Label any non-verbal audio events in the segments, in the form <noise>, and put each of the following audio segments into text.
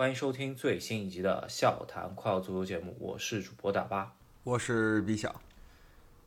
欢迎收听最新一集的笑谈快乐足球节目，我是主播大巴，我是比小。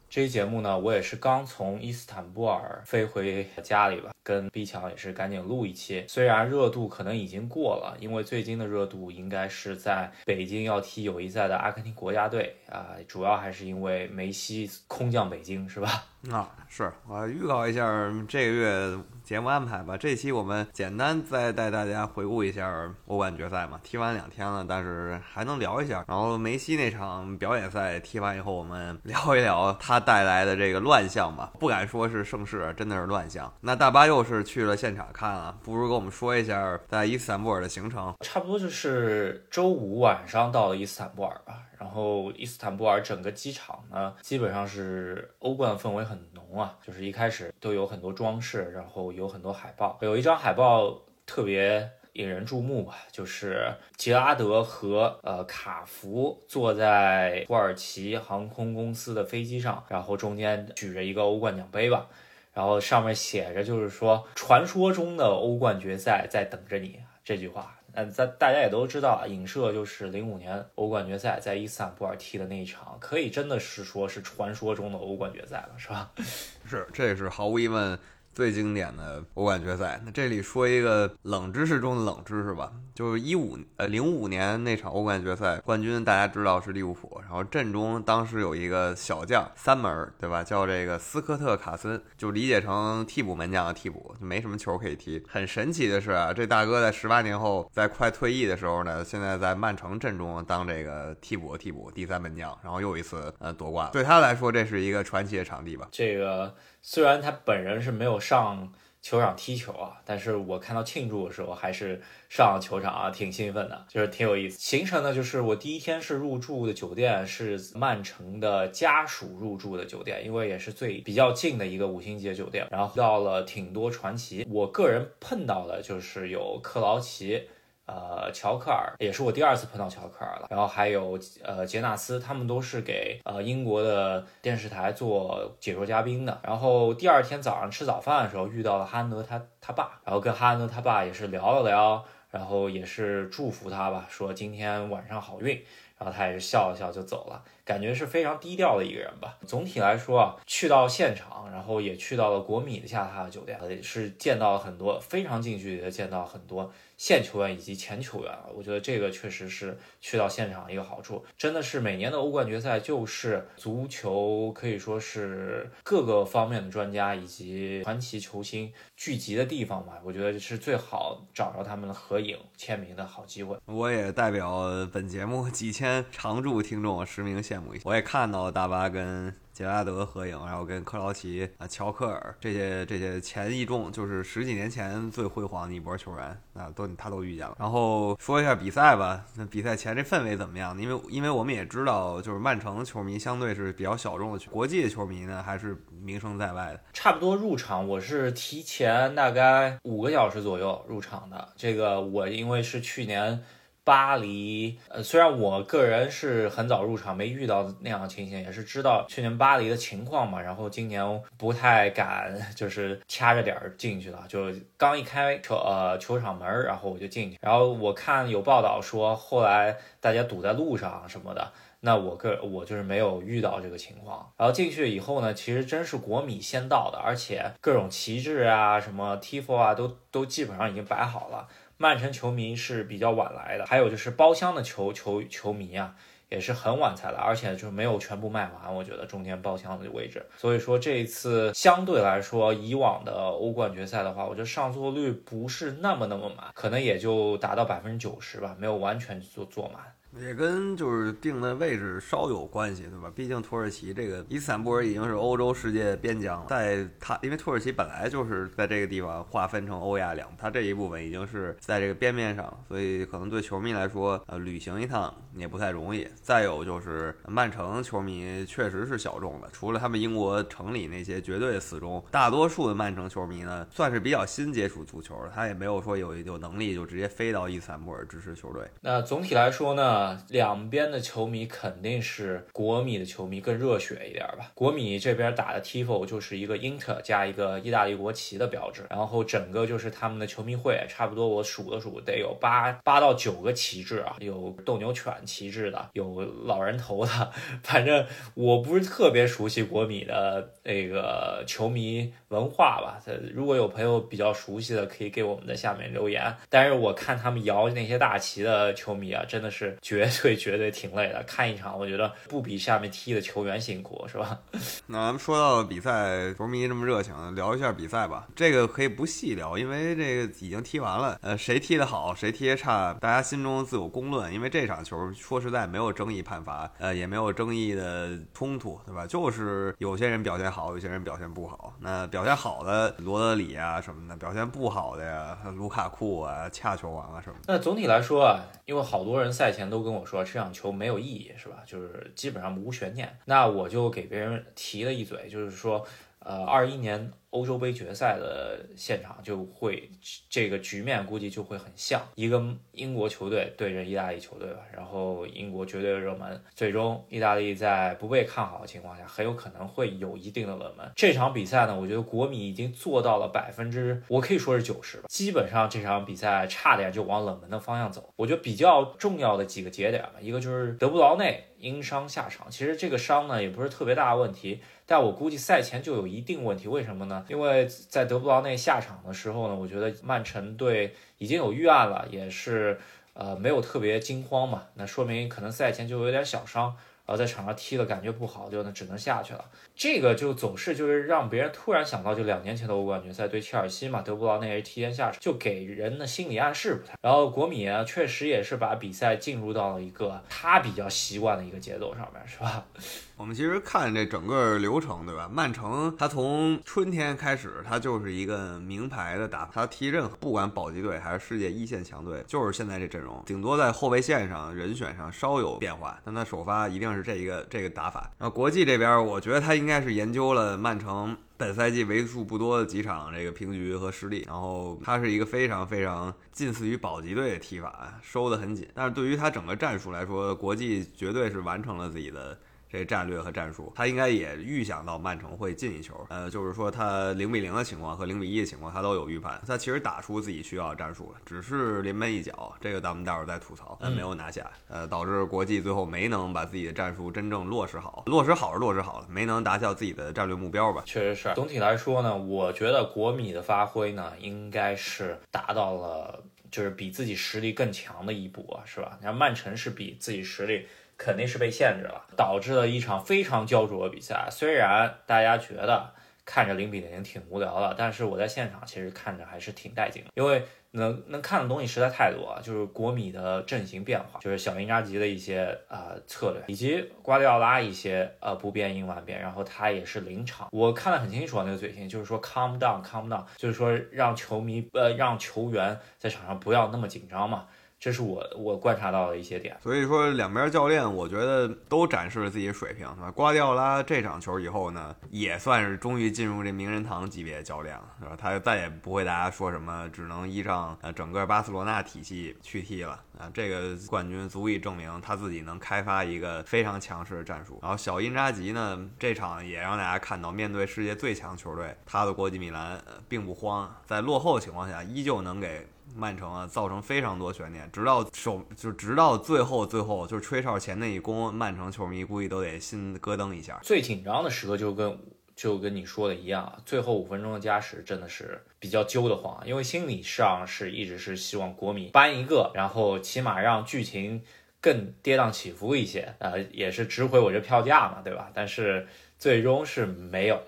这期节目呢，我也是刚从伊斯坦布尔飞回家里吧，跟 B 强也是赶紧录一期。虽然热度可能已经过了，因为最近的热度应该是在北京要踢友谊赛的阿根廷国家队啊，主要还是因为梅西空降北京，是吧？<laughs> 啊，是我预告一下这个月节目安排吧。这期我们简单再带大家回顾一下欧冠决赛嘛，踢完两天了，但是还能聊一下。然后梅西那场表演赛踢完以后，我们聊一聊他带来的这个乱象吧。不敢说是盛世，真的是乱象。那大巴又是去了现场看了，不如跟我们说一下在伊斯坦布尔的行程。差不多就是周五晚上到了伊斯坦布尔吧。然后伊斯坦布尔整个机场呢，基本上是欧冠氛围很浓啊，就是一开始都有很多装饰，然后有很多海报，有一张海报特别引人注目吧，就是杰拉德和呃卡福坐在土耳其航空公司的飞机上，然后中间举着一个欧冠奖杯吧，然后上面写着就是说传说中的欧冠决赛在等着你这句话。那，咱大家也都知道，影射就是零五年欧冠决赛在伊斯坦布尔踢的那一场，可以真的是说是传说中的欧冠决赛了，是吧？<laughs> 是，这是毫无疑问。最经典的欧冠决赛，那这里说一个冷知识中的冷知识吧，就是一五呃零五年那场欧冠决赛冠军，大家知道是利物浦，然后阵中当时有一个小将三门，对吧？叫这个斯科特卡森，就理解成替补门将的替补，就没什么球可以踢。很神奇的是啊，这大哥在十八年后，在快退役的时候呢，现在在曼城阵中当这个替补替补第三门将，然后又一次呃夺冠，对他来说这是一个传奇的场地吧？这个。虽然他本人是没有上球场踢球啊，但是我看到庆祝的时候还是上球场啊，挺兴奋的，就是挺有意思。行程呢，就是我第一天是入住的酒店是曼城的家属入住的酒店，因为也是最比较近的一个五星级的酒店。然后到了挺多传奇，我个人碰到的就是有克劳奇。呃，乔克尔也是我第二次碰到乔克尔了，然后还有呃杰纳斯，他们都是给呃英国的电视台做解说嘉宾的。然后第二天早上吃早饭的时候遇到了哈恩德他他爸，然后跟哈恩德他爸也是聊了聊，然后也是祝福他吧，说今天晚上好运。然后他也是笑了笑就走了，感觉是非常低调的一个人吧。总体来说啊，去到现场，然后也去到了国米的下榻酒店，是见到了很多非常近距离的见到很多。现球员以及前球员啊，我觉得这个确实是去到现场一个好处。真的是每年的欧冠决赛就是足球可以说是各个方面的专家以及传奇球星聚集的地方嘛。我觉得是最好找着他们合影签名的好机会。我也代表本节目几千常驻听众实名献我也看到大巴跟。杰拉德合影，然后跟克劳奇啊、乔克尔这些这些前一众，就是十几年前最辉煌的一波球员啊，都他都遇见了。然后说一下比赛吧，那比赛前这氛围怎么样？因为因为我们也知道，就是曼城球迷相对是比较小众的，国际的球迷呢还是名声在外的。差不多入场，我是提前大概五个小时左右入场的。这个我因为是去年。巴黎，呃，虽然我个人是很早入场，没遇到那样的情形，也是知道去年巴黎的情况嘛。然后今年不太敢，就是掐着点儿进去了。就刚一开球，呃，球场门，然后我就进去。然后我看有报道说，后来大家堵在路上什么的。那我个我就是没有遇到这个情况。然后进去以后呢，其实真是国米先到的，而且各种旗帜啊，什么 tifo 啊，都都基本上已经摆好了。曼城球迷是比较晚来的，还有就是包厢的球球球迷啊，也是很晚才来，而且就是没有全部卖完。我觉得中间包厢的位置，所以说这一次相对来说，以往的欧冠决赛的话，我觉得上座率不是那么那么满，可能也就达到百分之九十吧，没有完全坐坐满。也跟就是定的位置稍有关系，对吧？毕竟土耳其这个伊斯坦布尔已经是欧洲世界边疆了，在它因为土耳其本来就是在这个地方划分成欧亚两，它这一部分已经是在这个边面上，所以可能对球迷来说，呃，旅行一趟也不太容易。再有就是曼城球迷确实是小众的，除了他们英国城里那些绝对死忠，大多数的曼城球迷呢，算是比较新接触足球的，他也没有说有有能力就直接飞到伊斯坦布尔支持球队。那总体来说呢？啊，两边的球迷肯定是国米的球迷更热血一点吧。国米这边打的 tifo 就是一个英特加一个意大利国旗的标志，然后整个就是他们的球迷会，差不多我数了数，得有八八到九个旗帜啊，有斗牛犬旗帜的，有老人头的，反正我不是特别熟悉国米的那个球迷文化吧。如果有朋友比较熟悉的，可以给我们在下面留言。但是我看他们摇那些大旗的球迷啊，真的是绝对绝对挺累的。看一场，我觉得不比下面踢的球员辛苦，是吧？<laughs> 那咱们说到比赛，球迷这么热情，聊一下比赛吧。这个可以不细聊，因为这个已经踢完了。呃，谁踢得好，谁踢得差，大家心中自有公论。因为这场球说实在没有争议判罚，呃，也没有争议的冲突，对吧？就是有些人表现好，有些人表现不好。那表现好的罗德里啊什么的，表现不好的呀，卢卡库啊、恰球王啊什么。那总体来说啊，因为好多人赛前都都跟我说这场球没有意义，是吧？就是基本上无悬念。那我就给别人提了一嘴，就是说，呃，二一年。欧洲杯决赛的现场就会这个局面估计就会很像一个英国球队对阵意大利球队吧，然后英国绝对热门，最终意大利在不被看好的情况下，很有可能会有一定的冷门。这场比赛呢，我觉得国米已经做到了百分之，我可以说是九十吧，基本上这场比赛差点就往冷门的方向走。我觉得比较重要的几个节点吧，一个就是德布劳内因伤下场，其实这个伤呢也不是特别大的问题。但我估计赛前就有一定问题，为什么呢？因为在德布劳内下场的时候呢，我觉得曼城队已经有预案了，也是呃没有特别惊慌嘛，那说明可能赛前就有点小伤。然后在场上踢的，感觉不好，就那只能下去了。这个就总是就是让别人突然想到，就两年前的欧冠决赛对切尔西嘛，德布劳内提前下场，就给人的心理暗示不太。然后国米啊，确实也是把比赛进入到了一个他比较习惯的一个节奏上面，是吧？<laughs> 我们其实看这整个流程，对吧？曼城他从春天开始，他就是一个名牌的打法，他踢任何不管保级队还是世界一线强队，就是现在这阵容，顶多在后卫线上人选上稍有变化，但他首发一定是这一个这个打法。然后国际这边，我觉得他应该应该是研究了曼城本赛季为数不多的几场这个平局和失利，然后他是一个非常非常近似于保级队的踢法，收得很紧。但是对于他整个战术来说，国际绝对是完成了自己的。这战略和战术，他应该也预想到曼城会进一球。呃，就是说他零比零的情况和零比一的情况，他都有预判。他其实打出自己需要的战术了，只是临门一脚，这个咱们待会儿再吐槽，没有拿下。呃，导致国际最后没能把自己的战术真正落实好。落实好是落实好了，没能达到自己的战略目标吧？确实是。总体来说呢，我觉得国米的发挥呢，应该是达到了就是比自己实力更强的一步啊，是吧？你看曼城是比自己实力。肯定是被限制了，导致了一场非常焦灼的比赛。虽然大家觉得看着零比零挺无聊的，但是我在现场其实看着还是挺带劲的，因为能能看的东西实在太多。就是国米的阵型变化，就是小因扎吉的一些呃策略，以及瓜迪奥拉一些呃不变应万变，然后他也是临场，我看得很清楚啊，那个嘴型就是说 calm down，calm down，就是说让球迷呃让球员在场上不要那么紧张嘛。这是我我观察到的一些点，所以说两边教练我觉得都展示了自己水平，是吧？瓜迪奥拉这场球以后呢，也算是终于进入这名人堂级别教练了，是吧？他再也不会大家说什么只能依仗呃整个巴塞罗那体系去踢了啊，这个冠军足以证明他自己能开发一个非常强势的战术。然后小因扎吉呢，这场也让大家看到，面对世界最强球队，他的国际米兰并不慌，在落后情况下，依旧能给。曼城啊，造成非常多悬念，直到手就直到最后最后就是吹哨前那一攻，曼城球迷估计都得心咯噔一下。最紧张的时刻就跟就跟你说的一样，最后五分钟的加时真的是比较揪得慌，因为心理上是一直是希望国米扳一个，然后起码让剧情更跌宕起伏一些，呃，也是值回我这票价嘛，对吧？但是最终是没有。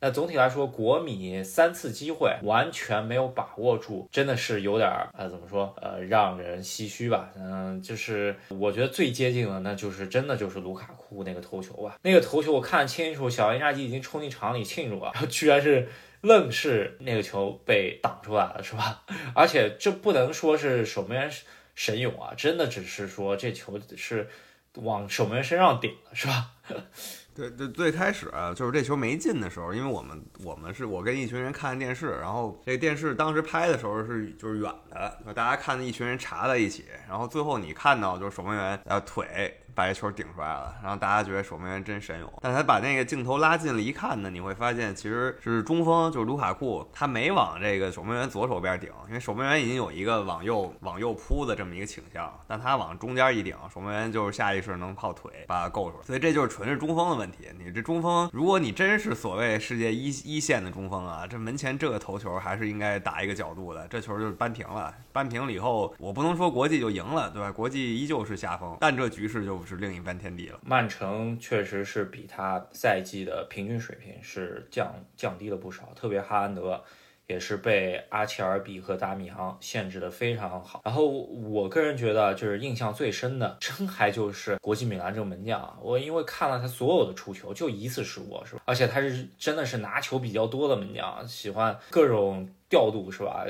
那总体来说，国米三次机会完全没有把握住，真的是有点儿呃，怎么说呃，让人唏嘘吧。嗯，就是我觉得最接近的，那就是真的就是卢卡库那个头球吧。那个头球我看清楚，小因扎吉已经冲进场里庆祝了，然后居然是愣是那个球被挡出来了，是吧？<laughs> 而且这不能说是守门员神勇啊，真的只是说这球是。往守门员身上顶了，是吧？对就，最开始，就是这球没进的时候，因为我们我们是我跟一群人看电视，然后这电视当时拍的时候是就是远的，大家看的一群人查在一起，然后最后你看到就是守门员呃腿。把这球顶出来了，然后大家觉得守门员真神勇。但他把那个镜头拉近了一看呢，你会发现其实是中锋，就是卢卡库，他没往这个守门员左手边顶，因为守门员已经有一个往右往右扑的这么一个倾向，但他往中间一顶，守门员就是下意识能靠腿把它够出来。所以这就是纯是中锋的问题。你这中锋，如果你真是所谓世界一一线的中锋啊，这门前这个头球还是应该打一个角度的，这球就是扳平了。扳平了以后，我不能说国际就赢了，对吧？国际依旧是下风，但这局势就是另一番天地了。曼城确实是比他赛季的平均水平是降降低了不少，特别哈兰德也是被阿切尔比和达米昂限制的非常好。然后我个人觉得，就是印象最深的，真还就是国际米兰这个门将。我因为看了他所有的出球，就一次失误，是吧？而且他是真的是拿球比较多的门将，喜欢各种。调度是吧？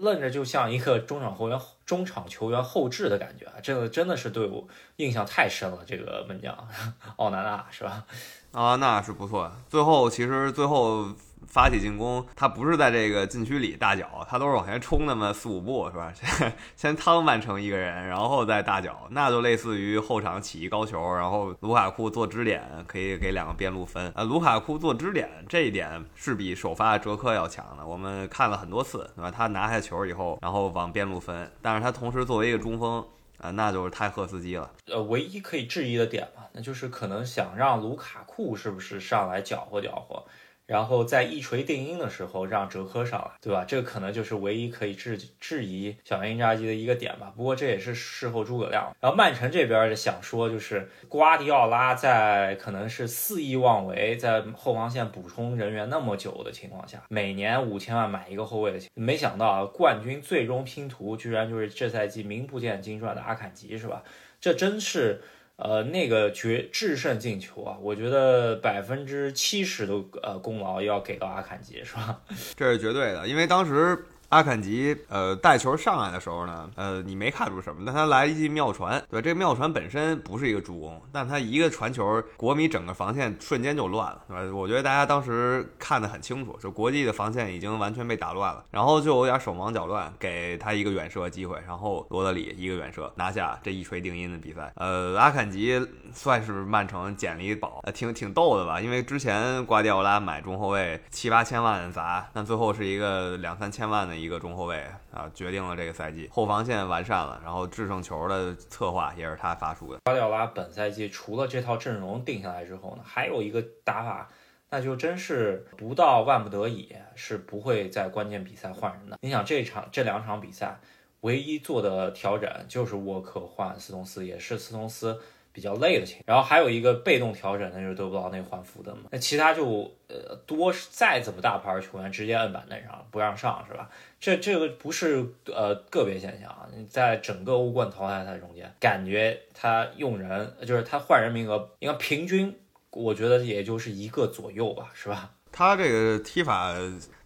愣着就像一个中场球员、中场球员后置的感觉啊！这个真的是对我印象太深了。这个门将 <laughs> 奥纳纳是吧？啊，那是不错。最后其实最后。发起进攻，他不是在这个禁区里大脚，他都是往前冲那么四五步，是吧？先先趟完成一个人，然后再大脚，那就类似于后场起一高球，然后卢卡库做支点，可以给两个边路分。呃，卢卡库做支点这一点是比首发哲科要强的，我们看了很多次，对吧？他拿下球以后，然后往边路分，但是他同时作为一个中锋，啊，那就是太赫斯基了。呃，唯一可以质疑的点嘛，那就是可能想让卢卡库是不是上来搅和搅和。然后在一锤定音的时候让哲科上来，对吧？这个可能就是唯一可以质质疑小鹰扎基的一个点吧。不过这也是事后诸葛亮。然后曼城这边想说，就是瓜迪奥拉在可能是肆意妄为，在后防线补充人员那么久的情况下，每年五千万买一个后卫的钱，没想到啊，冠军最终拼图居然就是这赛季名不见经传的阿坎吉，是吧？这真是。呃，那个决制胜进球啊，我觉得百分之七十的呃功劳要给到阿坎吉，是吧？<laughs> 这是绝对的，因为当时。阿坎吉，呃，带球上来的时候呢，呃，你没看出什么，但他来一记妙传，对，这个妙传本身不是一个助攻，但他一个传球，国米整个防线瞬间就乱了，对吧？我觉得大家当时看得很清楚，就国际的防线已经完全被打乱了，然后就有点手忙脚乱，给他一个远射机会，然后罗德里一个远射拿下这一锤定音的比赛。呃，阿坎吉算是曼城捡了一宝，呃，挺挺逗的吧？因为之前瓜迪奥拉买中后卫七八千万砸，但最后是一个两三千万的。一一个中后卫啊，决定了这个赛季后防线完善了，然后制胜球的策划也是他发出的。瓜迪奥拉本赛季除了这套阵容定下来之后呢，还有一个打法，那就真是不到万不得已是不会在关键比赛换人的。你想这场这两场比赛，唯一做的调整就是沃克换斯通斯，也是斯通斯。比较累的情，然后还有一个被动调整，那就是得不到那换福的嘛。那其他就呃多再怎么大牌球员直接摁板凳上不让上是吧？这这个不是呃个别现象啊，在整个欧冠淘汰赛中间，感觉他用人就是他换人名额应该平均，我觉得也就是一个左右吧，是吧？他这个踢法。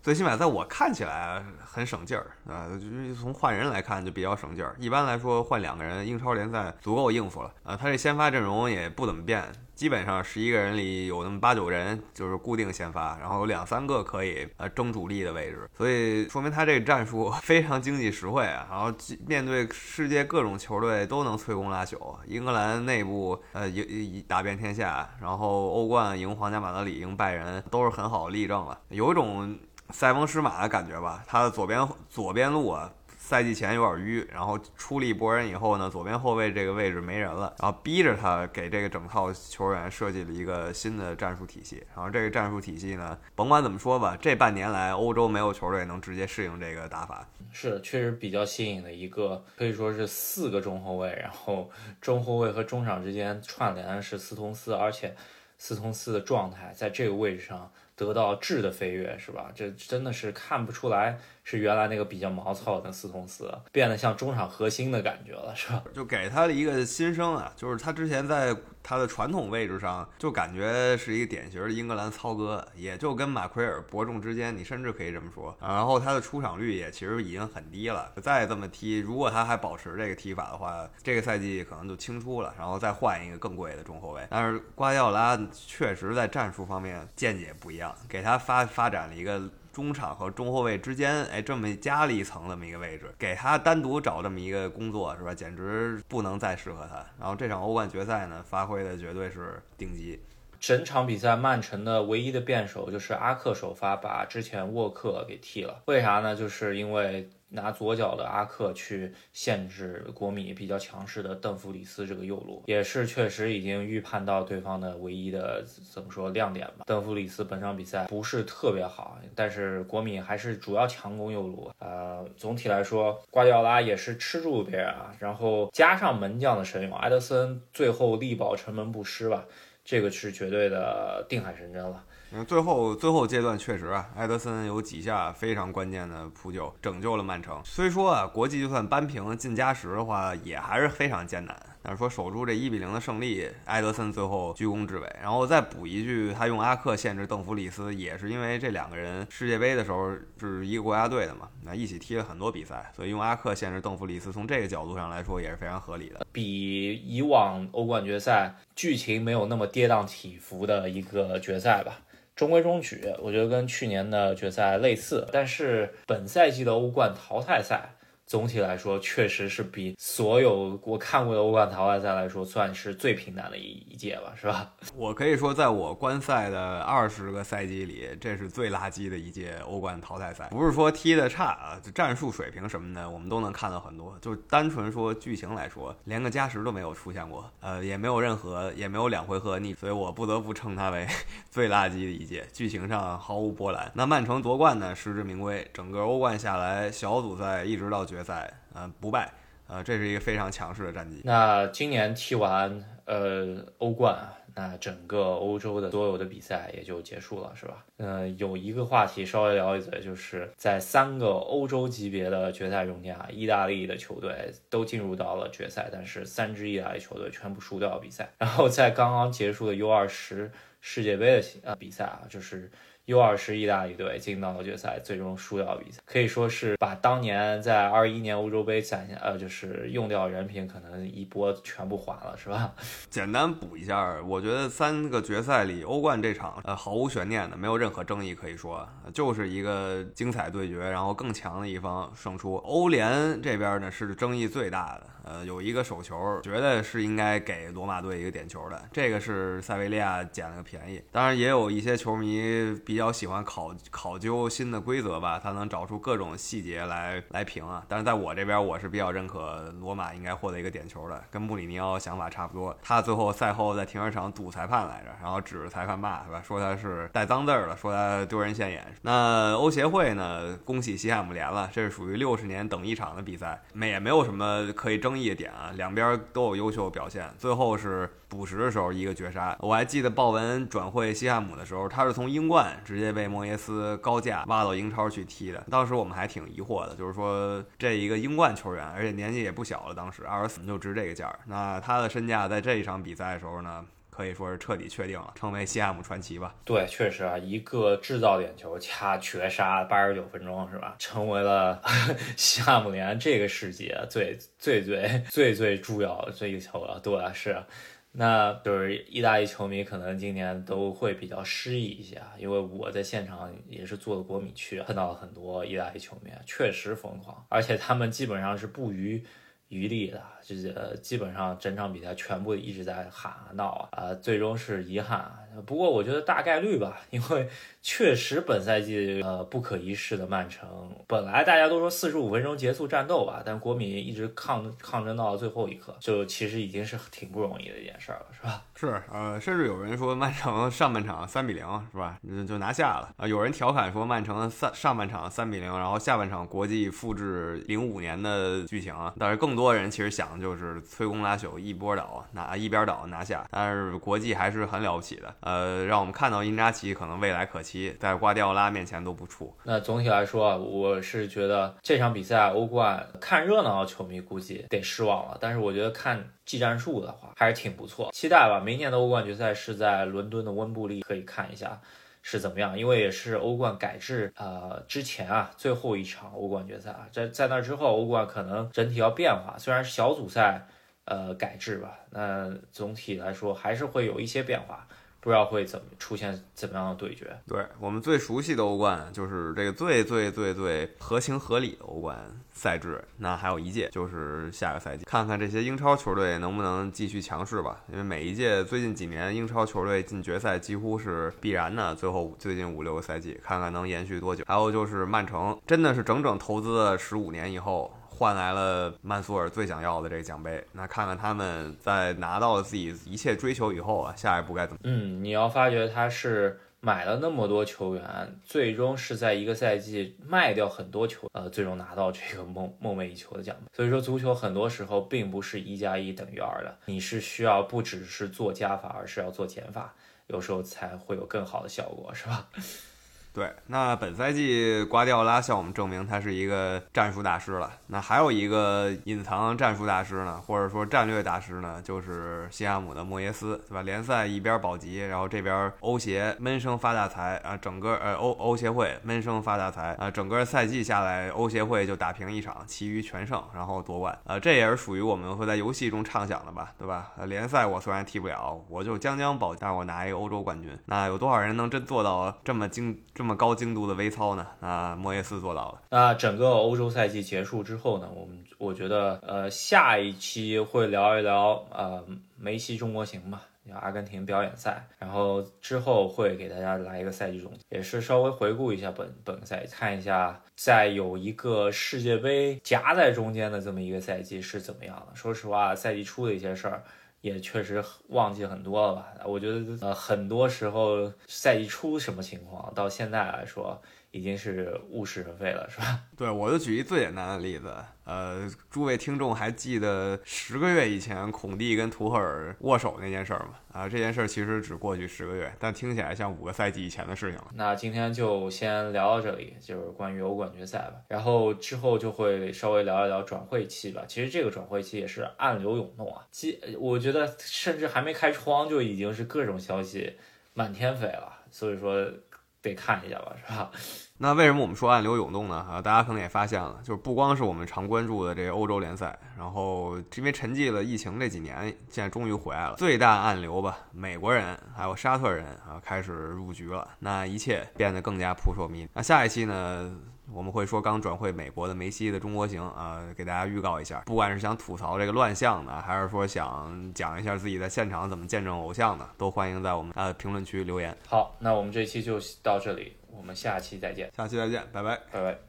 最起码在我看起来很省劲儿啊，就是从换人来看就比较省劲儿。一般来说换两个人，英超联赛足够应付了啊。他这先发阵容也不怎么变。基本上十一个人里有那么八九人就是固定先发，然后有两三个可以呃争主力的位置，所以说明他这个战术非常经济实惠啊。然后面对世界各种球队都能摧功拉朽，英格兰内部呃赢打遍天下，然后欧冠赢皇家马德里、赢拜仁都是很好的例证了，有一种塞翁失马的感觉吧。他的左边 <laughs> 左边路啊。赛季前有点淤，然后出了一波人以后呢，左边后卫这个位置没人了，然后逼着他给这个整套球员设计了一个新的战术体系。然后这个战术体系呢，甭管怎么说吧，这半年来欧洲没有球队能直接适应这个打法。是，确实比较新颖的一个，可以说是四个中后卫，然后中后卫和中场之间串联的是斯通斯，而且斯通斯的状态在这个位置上得到质的飞跃，是吧？这真的是看不出来。是原来那个比较毛糙的斯通斯，变得像中场核心的感觉了，是吧？<laughs> 就给他的一个新生啊，就是他之前在他的传统位置上，就感觉是一个典型的英格兰糙哥，也就跟马奎尔伯仲之间，你甚至可以这么说。然后他的出场率也其实已经很低了，再这么踢，如果他还保持这个踢法的话，这个赛季可能就清出了，然后再换一个更贵的中后卫。但是瓜迪奥拉确实在战术方面见解不一样，给他发发展了一个。中场和中后卫之间，哎，这么加了一层这么一个位置，给他单独找这么一个工作，是吧？简直不能再适合他。然后这场欧冠决赛呢，发挥的绝对是顶级。整场比赛，曼城的唯一的变手就是阿克首发，把之前沃克给替了。为啥呢？就是因为。拿左脚的阿克去限制国米比较强势的邓弗里斯这个右路，也是确实已经预判到对方的唯一的怎么说亮点吧。邓弗里斯本场比赛不是特别好，但是国米还是主要强攻右路。呃，总体来说，瓜迪奥拉也是吃住别人啊，然后加上门将的神勇，埃德森最后力保城门不失吧，这个是绝对的定海神针了。嗯，最后最后阶段确实啊，埃德森有几下非常关键的扑救，拯救了曼城。虽说啊，国际就算扳平进加时的话，也还是非常艰难。但是说守住这一比零的胜利，埃德森最后居功至伟。然后再补一句，他用阿克限制邓弗里斯，也是因为这两个人世界杯的时候是一个国家队的嘛，那一起踢了很多比赛，所以用阿克限制邓弗里斯，从这个角度上来说也是非常合理的。比以往欧冠决赛剧情没有那么跌宕起伏的一个决赛吧。中规中矩，我觉得跟去年的决赛类似，但是本赛季的欧冠淘汰赛。总体来说，确实是比所有我看过的欧冠淘汰赛来说，算是最平淡的一一届吧，是吧？<laughs> 我可以说，在我观赛的二十个赛季里，这是最垃圾的一届欧冠淘汰赛。不是说踢的差啊，就战术水平什么的，我们都能看到很多。就单纯说剧情来说，连个加时都没有出现过，呃，也没有任何，也没有两回合逆，所以我不得不称它为 <laughs> 最垃圾的一届。剧情上毫无波澜。那曼城夺冠呢，实至名归。整个欧冠下来，小组赛一直到决。决赛，呃，不败，呃，这是一个非常强势的战绩。那今年踢完呃欧冠，那整个欧洲的所有的比赛也就结束了，是吧？嗯，有一个话题稍微聊一嘴，就是在三个欧洲级别的决赛中间啊，意大利的球队都进入到了决赛，但是三支意大利球队全部输掉了比赛。然后在刚刚结束的 U 二十世界杯的呃比赛啊，就是。U 二十意大利队进到了决赛，最终输掉比赛，可以说是把当年在二一年欧洲杯展现，呃，就是用掉人品，可能一波全部还了，是吧？<laughs> 简单补一下，我觉得三个决赛里，欧冠这场，呃，毫无悬念的，没有任何争议可以说，就是一个精彩对决，然后更强的一方胜出。欧联这边呢是争议最大的。呃，有一个手球，觉得是应该给罗马队一个点球的，这个是塞维利亚捡了个便宜。当然，也有一些球迷比比较喜欢考考究新的规则吧，他能找出各种细节来来评啊。但是在我这边，我是比较认可罗马应该获得一个点球的，跟穆里尼奥想法差不多。他最后赛后在停车场堵裁判来着，然后指着裁判骂，是吧？说他是带脏字儿的，说他丢人现眼。那欧协会呢？恭喜西汉姆联了，这是属于六十年等一场的比赛，没也没有什么可以争。议的点啊，两边都有优秀表现，最后是补时的时候一个绝杀。我还记得鲍文转会西汉姆的时候，他是从英冠直接被莫耶斯高价挖到英超去踢的。当时我们还挺疑惑的，就是说这一个英冠球员，而且年纪也不小了，当时二十四就值这个价儿。那他的身价在这一场比赛的时候呢？可以说是彻底确定了，成为西汉姆传奇吧。对，确实啊，一个制造点球掐绝杀，八十九分钟是吧？成为了 <laughs> 西汉姆联这个世界最最最最最重要的这一球了。对，是，那就是意大利球迷可能今年都会比较失意一些啊，因为我在现场也是坐的国米区，碰到了很多意大利球迷，确实疯狂，而且他们基本上是不遗余力的。就是基本上整场比赛全部一直在喊啊闹啊，啊，最终是遗憾。不过我觉得大概率吧，因为确实本赛季呃不可一世的曼城，本来大家都说四十五分钟结束战斗吧，但国米一直抗抗争到了最后一刻，就其实已经是挺不容易的一件事儿了，是吧？<laughs> 是，呃，甚至有人说曼城上半场三比零是吧，就拿下了啊。有人调侃说曼城三上半场三比零，然后下半场国际复制零五年的剧情啊。但是更多人其实想的。就是摧弓拉朽，一波倒拿一边倒拿下，但是国际还是很了不起的。呃，让我们看到因扎奇可能未来可期，在瓜迪奥拉面前都不怵。那总体来说啊，我是觉得这场比赛欧冠看热闹的球迷估计得失望了，但是我觉得看技战术的话还是挺不错，期待吧。明年的欧冠决赛是在伦敦的温布利，可以看一下。是怎么样？因为也是欧冠改制呃之前啊最后一场欧冠决赛啊，在在那之后欧冠可能整体要变化，虽然小组赛呃改制吧，那总体来说还是会有一些变化。不知道会怎么出现怎么样的对决？对我们最熟悉的欧冠，就是这个最最最最合情合理的欧冠赛制。那还有一届，就是下个赛季，看看这些英超球队能不能继续强势吧。因为每一届最近几年英超球队进决赛几乎是必然的。最后最近五六个赛季，看看能延续多久。还有就是曼城，真的是整整投资了十五年以后。换来了曼苏尔最想要的这个奖杯，那看看他们在拿到了自己一切追求以后啊，下一步该怎么？嗯，你要发觉他是买了那么多球员，最终是在一个赛季卖掉很多球，呃，最终拿到这个梦梦寐以求的奖杯。所以说，足球很多时候并不是一加一等于二的，你是需要不只是做加法，而是要做减法，有时候才会有更好的效果，是吧？对，那本赛季瓜迪奥拉向我们证明他是一个战术大师了。那还有一个隐藏战术大师呢，或者说战略大师呢，就是西汉姆的莫耶斯，对吧？联赛一边保级，然后这边欧协闷声发大财啊，整个呃欧欧协会闷声发大财啊，整个赛季下来，欧协会就打平一场，其余全胜，然后夺冠。呃，这也是属于我们会在游戏中畅想的吧，对吧？联赛我虽然踢不了，我就将将保，但我拿一个欧洲冠军。那有多少人能真做到这么精这么？这么高精度的微操呢？啊，莫耶斯做到了。那整个欧洲赛季结束之后呢？我们我觉得，呃，下一期会聊一聊，呃，梅西中国行嘛，阿根廷表演赛。然后之后会给大家来一个赛季总结，也是稍微回顾一下本本赛季，看一下在有一个世界杯夹在中间的这么一个赛季是怎么样的。说实话，赛季初的一些事儿。也确实忘记很多了吧？我觉得呃，很多时候赛季初什么情况，到现在来说。已经是物是人非了，是吧？<laughs> 对，我就举一最简单的例子，呃，诸位听众还记得十个月以前孔蒂跟图赫尔握手那件事儿吗？啊，这件事儿其实只过去十个月，但听起来像五个赛季以前的事情了。那今天就先聊到这里，就是关于欧冠决赛吧。然后之后就会稍微聊一聊转会期吧。其实这个转会期也是暗流涌动啊，其我觉得甚至还没开窗就已经是各种消息满天飞了，所以说。得看一下吧，是吧？那为什么我们说暗流涌动呢？啊，大家可能也发现了，就是不光是我们常关注的这个欧洲联赛，然后因为沉寂了疫情这几年，现在终于回来了。最大暗流吧，美国人还有沙特人啊开始入局了，那一切变得更加扑朔迷离。那下一期呢？我们会说刚转会美国的梅西的中国行啊，给大家预告一下。不管是想吐槽这个乱象的，还是说想讲一下自己在现场怎么见证偶像的，都欢迎在我们呃评论区留言。好，那我们这期就到这里，我们下期再见。下期再见，拜拜，拜拜。